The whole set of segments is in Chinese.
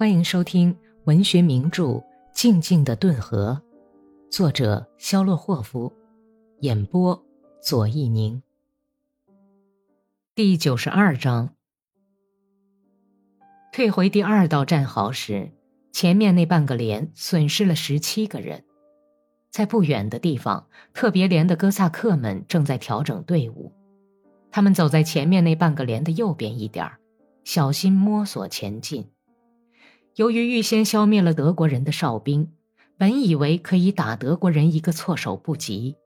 欢迎收听文学名著《静静的顿河》，作者肖洛霍夫，演播左一宁。第九十二章。退回第二道战壕时，前面那半个连损失了十七个人。在不远的地方，特别连的哥萨克们正在调整队伍。他们走在前面那半个连的右边一点儿，小心摸索前进。由于预先消灭了德国人的哨兵，本以为可以打德国人一个措手不及，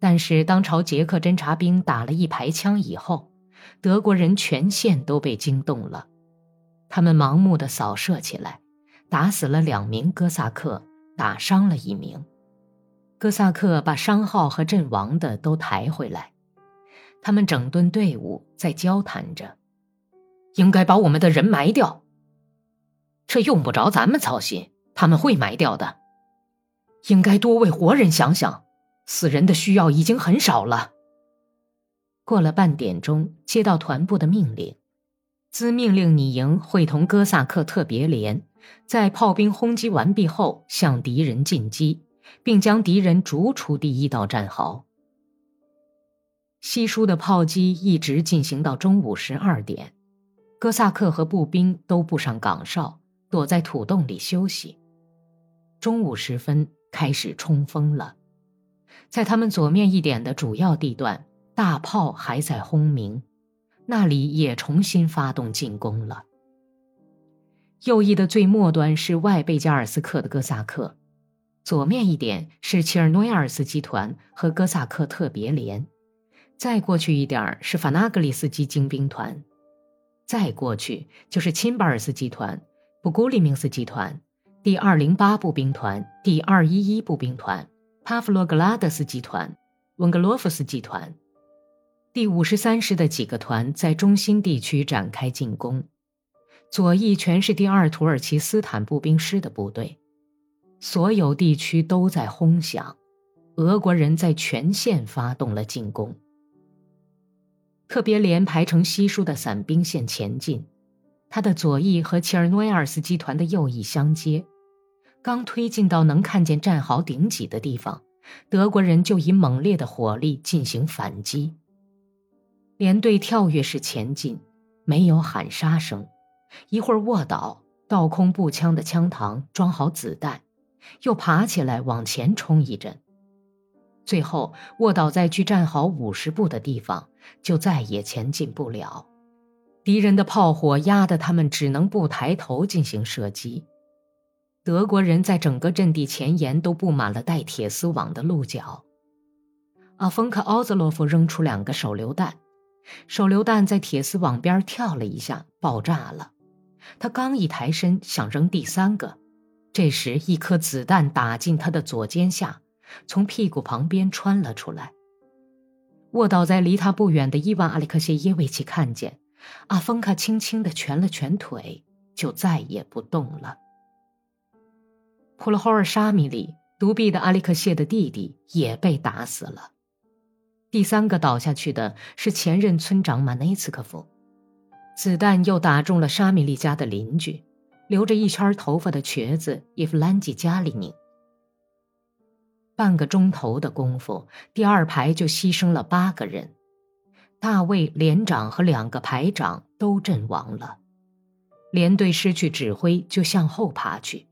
但是当朝捷克侦察兵打了一排枪以后，德国人全线都被惊动了。他们盲目的扫射起来，打死了两名哥萨克，打伤了一名。哥萨克把伤号和阵亡的都抬回来，他们整顿队伍，在交谈着，应该把我们的人埋掉。这用不着咱们操心，他们会埋掉的。应该多为活人想想，死人的需要已经很少了。过了半点钟，接到团部的命令，兹命令你营会同哥萨克特别连，在炮兵轰击完毕后向敌人进击。并将敌人逐出第一道战壕。稀疏的炮击一直进行到中午十二点，哥萨克和步兵都布上岗哨，躲在土洞里休息。中午时分开始冲锋了，在他们左面一点的主要地段，大炮还在轰鸣，那里也重新发动进攻了。右翼的最末端是外贝加尔斯克的哥萨克。左面一点是切尔诺亚尔斯集团和哥萨克特别连，再过去一点是法纳格里斯基精兵团，再过去就是钦巴尔斯集团、布古里明斯集团、第二零八步兵团、第二一一步兵团、帕夫洛格拉德斯集团、温格罗夫斯集团，第五十三师的几个团在中心地区展开进攻，左翼全是第二土耳其斯坦步兵师的部队。所有地区都在轰响，俄国人在全线发动了进攻。特别连排成稀疏的散兵线前进，他的左翼和切尔诺亚尔斯集团的右翼相接。刚推进到能看见战壕顶脊的地方，德国人就以猛烈的火力进行反击。连队跳跃式前进，没有喊杀声，一会儿卧倒，倒空步枪的枪膛，装好子弹。又爬起来往前冲一阵，最后卧倒在距战壕五十步的地方，就再也前进不了。敌人的炮火压得他们只能不抬头进行射击。德国人在整个阵地前沿都布满了带铁丝网的鹿角。阿冯克奥兹洛夫扔出两个手榴弹，手榴弹在铁丝网边跳了一下，爆炸了。他刚一抬身想扔第三个。这时，一颗子弹打进他的左肩下，从屁股旁边穿了出来。卧倒在离他不远的伊万·阿里克谢耶维奇看见，阿峰卡轻轻地蜷了蜷腿，就再也不动了。普罗霍尔沙米里，独臂的阿里克谢的弟弟，也被打死了。第三个倒下去的是前任村长马内茨科夫，子弹又打中了沙米利家的邻居。留着一圈头发的瘸子伊夫兰吉加里宁。半个钟头的功夫，第二排就牺牲了八个人，大卫连长和两个排长都阵亡了。连队失去指挥，就向后爬去，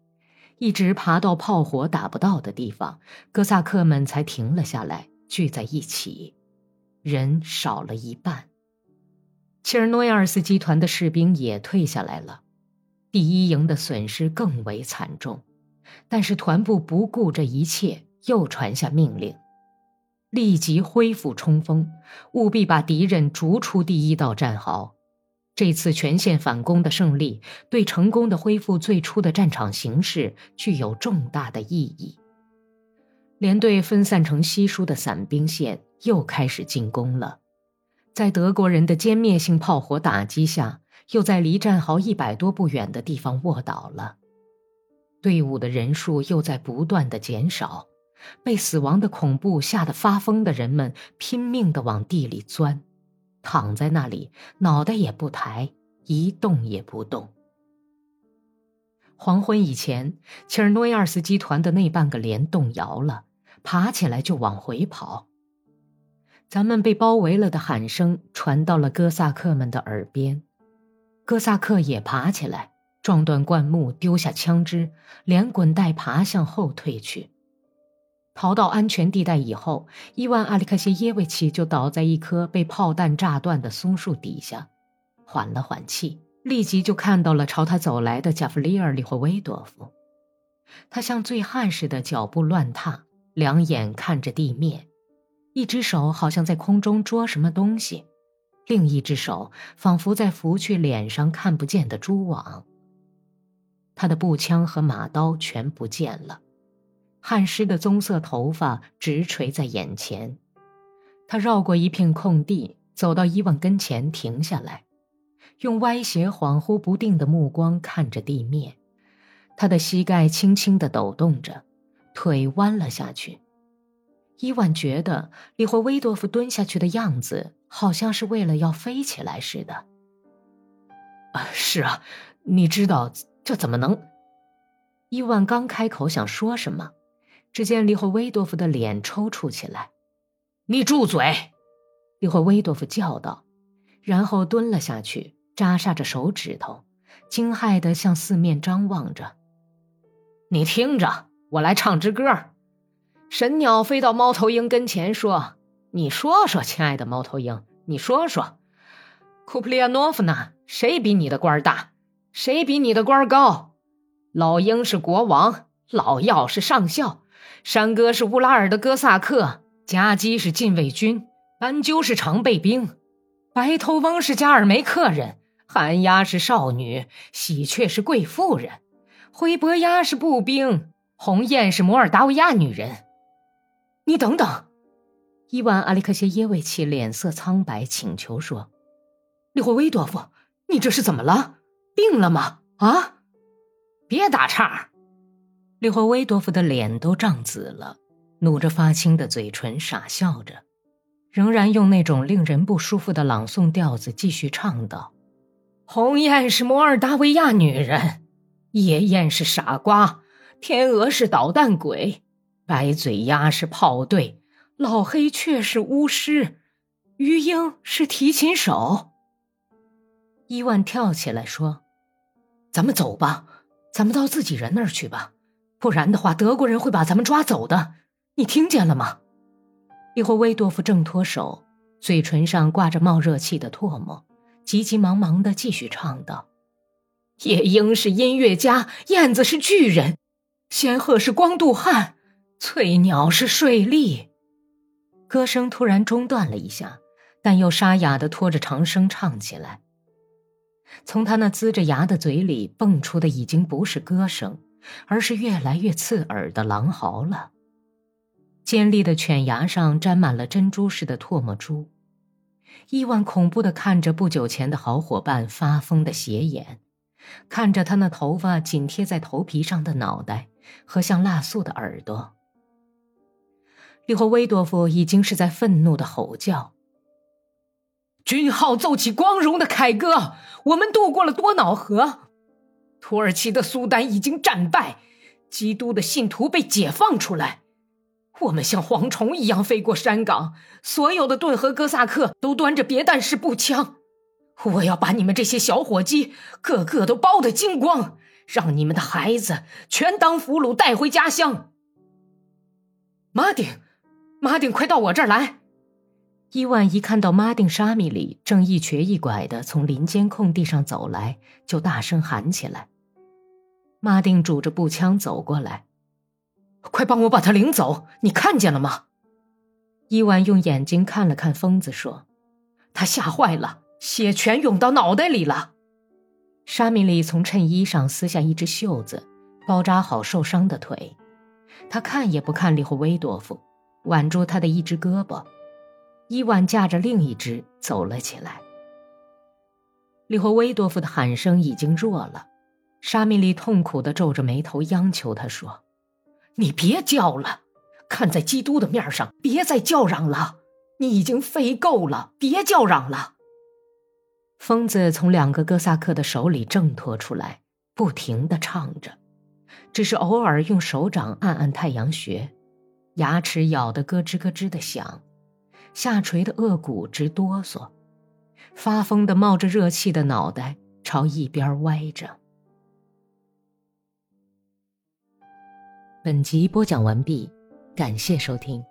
一直爬到炮火打不到的地方，哥萨克们才停了下来，聚在一起，人少了一半。切尔诺亚尔斯集团的士兵也退下来了。第一营的损失更为惨重，但是团部不顾这一切，又传下命令，立即恢复冲锋，务必把敌人逐出第一道战壕。这次全线反攻的胜利，对成功的恢复最初的战场形势具有重大的意义。连队分散成稀疏的散兵线，又开始进攻了，在德国人的歼灭性炮火打击下。又在离战壕一百多步远的地方卧倒了，队伍的人数又在不断的减少，被死亡的恐怖吓得发疯的人们拼命的往地里钻，躺在那里，脑袋也不抬，一动也不动。黄昏以前，切尔诺亚尔斯集团的那半个连动摇了，爬起来就往回跑。咱们被包围了的喊声传到了哥萨克们的耳边，哥萨克也爬起来，撞断灌木，丢下枪支，连滚带爬向后退去。逃到安全地带以后，伊万·阿里克谢耶维奇就倒在一棵被炮弹炸断的松树底下，缓了缓气，立即就看到了朝他走来的贾弗里尔·里霍维多夫。他像醉汉似的脚步乱踏，两眼看着地面，一只手好像在空中捉什么东西，另一只手仿佛在拂去脸上看不见的蛛网。他的步枪和马刀全不见了。汗湿的棕色头发直垂在眼前，他绕过一片空地，走到伊万跟前，停下来，用歪斜、恍惚不定的目光看着地面。他的膝盖轻轻地抖动着，腿弯了下去。伊万觉得里霍威多夫蹲下去的样子，好像是为了要飞起来似的。啊，是啊，你知道这怎么能？伊万刚开口想说什么。只见利霍威多夫的脸抽搐起来，“你住嘴！”利霍威多夫叫道，然后蹲了下去，扎煞着手指头，惊骇地向四面张望着。“你听着，我来唱支歌。”神鸟飞到猫头鹰跟前说：“你说说，亲爱的猫头鹰，你说说，库普利亚诺夫呢？谁比你的官大？谁比你的官高？老鹰是国王，老药是上校。”山歌是乌拉尔的哥萨克，夹击是禁卫军，斑鸠是常备兵，白头翁是加尔梅克人，寒鸦是少女，喜鹊是贵妇人，灰伯鸦是步兵，红雁是摩尔达维亚女人。你等等，伊万·阿里克谢耶维奇脸色苍白，请求说：“利霍维多夫，你这是怎么了？病了吗？啊？别打岔。”利霍威多夫的脸都涨紫了，努着发青的嘴唇傻笑着，仍然用那种令人不舒服的朗诵调子继续唱道：“红雁是摩尔达维亚女人，夜雁是傻瓜，天鹅是捣蛋鬼，白嘴鸭是炮队，老黑雀是巫师，鱼鹰是提琴手。”伊万跳起来说：“咱们走吧，咱们到自己人那儿去吧。”不然的话，德国人会把咱们抓走的。你听见了吗？利霍威多夫挣脱手，嘴唇上挂着冒热气的唾沫，急急忙忙的继续唱道：“夜莺是音乐家，燕子是巨人，仙鹤是光度汉，翠鸟是睡丽。”歌声突然中断了一下，但又沙哑的拖着长声唱起来。从他那呲着牙的嘴里蹦出的已经不是歌声。而是越来越刺耳的狼嚎了。尖利的犬牙上沾满了珍珠似的唾沫珠。伊万恐怖的看着不久前的好伙伴发疯的斜眼，看着他那头发紧贴在头皮上的脑袋和像蜡素的耳朵。利霍威多夫已经是在愤怒的吼叫：“军号奏起光荣的凯歌，我们渡过了多瑙河。”土耳其的苏丹已经战败，基督的信徒被解放出来。我们像蝗虫一样飞过山岗，所有的顿河哥萨克都端着别弹式步枪。我要把你们这些小伙计个个都剥得精光，让你们的孩子全当俘虏带回家乡。马丁，马丁，快到我这儿来！伊万一看到马丁沙米里正一瘸一拐的从林间空地上走来，就大声喊起来。马丁拄着步枪走过来，快帮我把他领走！你看见了吗？伊万用眼睛看了看疯子，说：“他吓坏了，血全涌到脑袋里了。”沙米里从衬衣上撕下一只袖子，包扎好受伤的腿。他看也不看利霍威多夫，挽住他的一只胳膊。伊万架着另一只走了起来。利霍威多夫的喊声已经弱了。沙米利痛苦的皱着眉头，央求他说：“你别叫了，看在基督的面上，别再叫嚷了。你已经飞够了，别叫嚷了。”疯子从两个哥萨克的手里挣脱出来，不停的唱着，只是偶尔用手掌按按太阳穴，牙齿咬得咯吱咯吱的响，下垂的颚骨直哆嗦，发疯的冒着热气的脑袋朝一边歪着。本集播讲完毕感谢收听。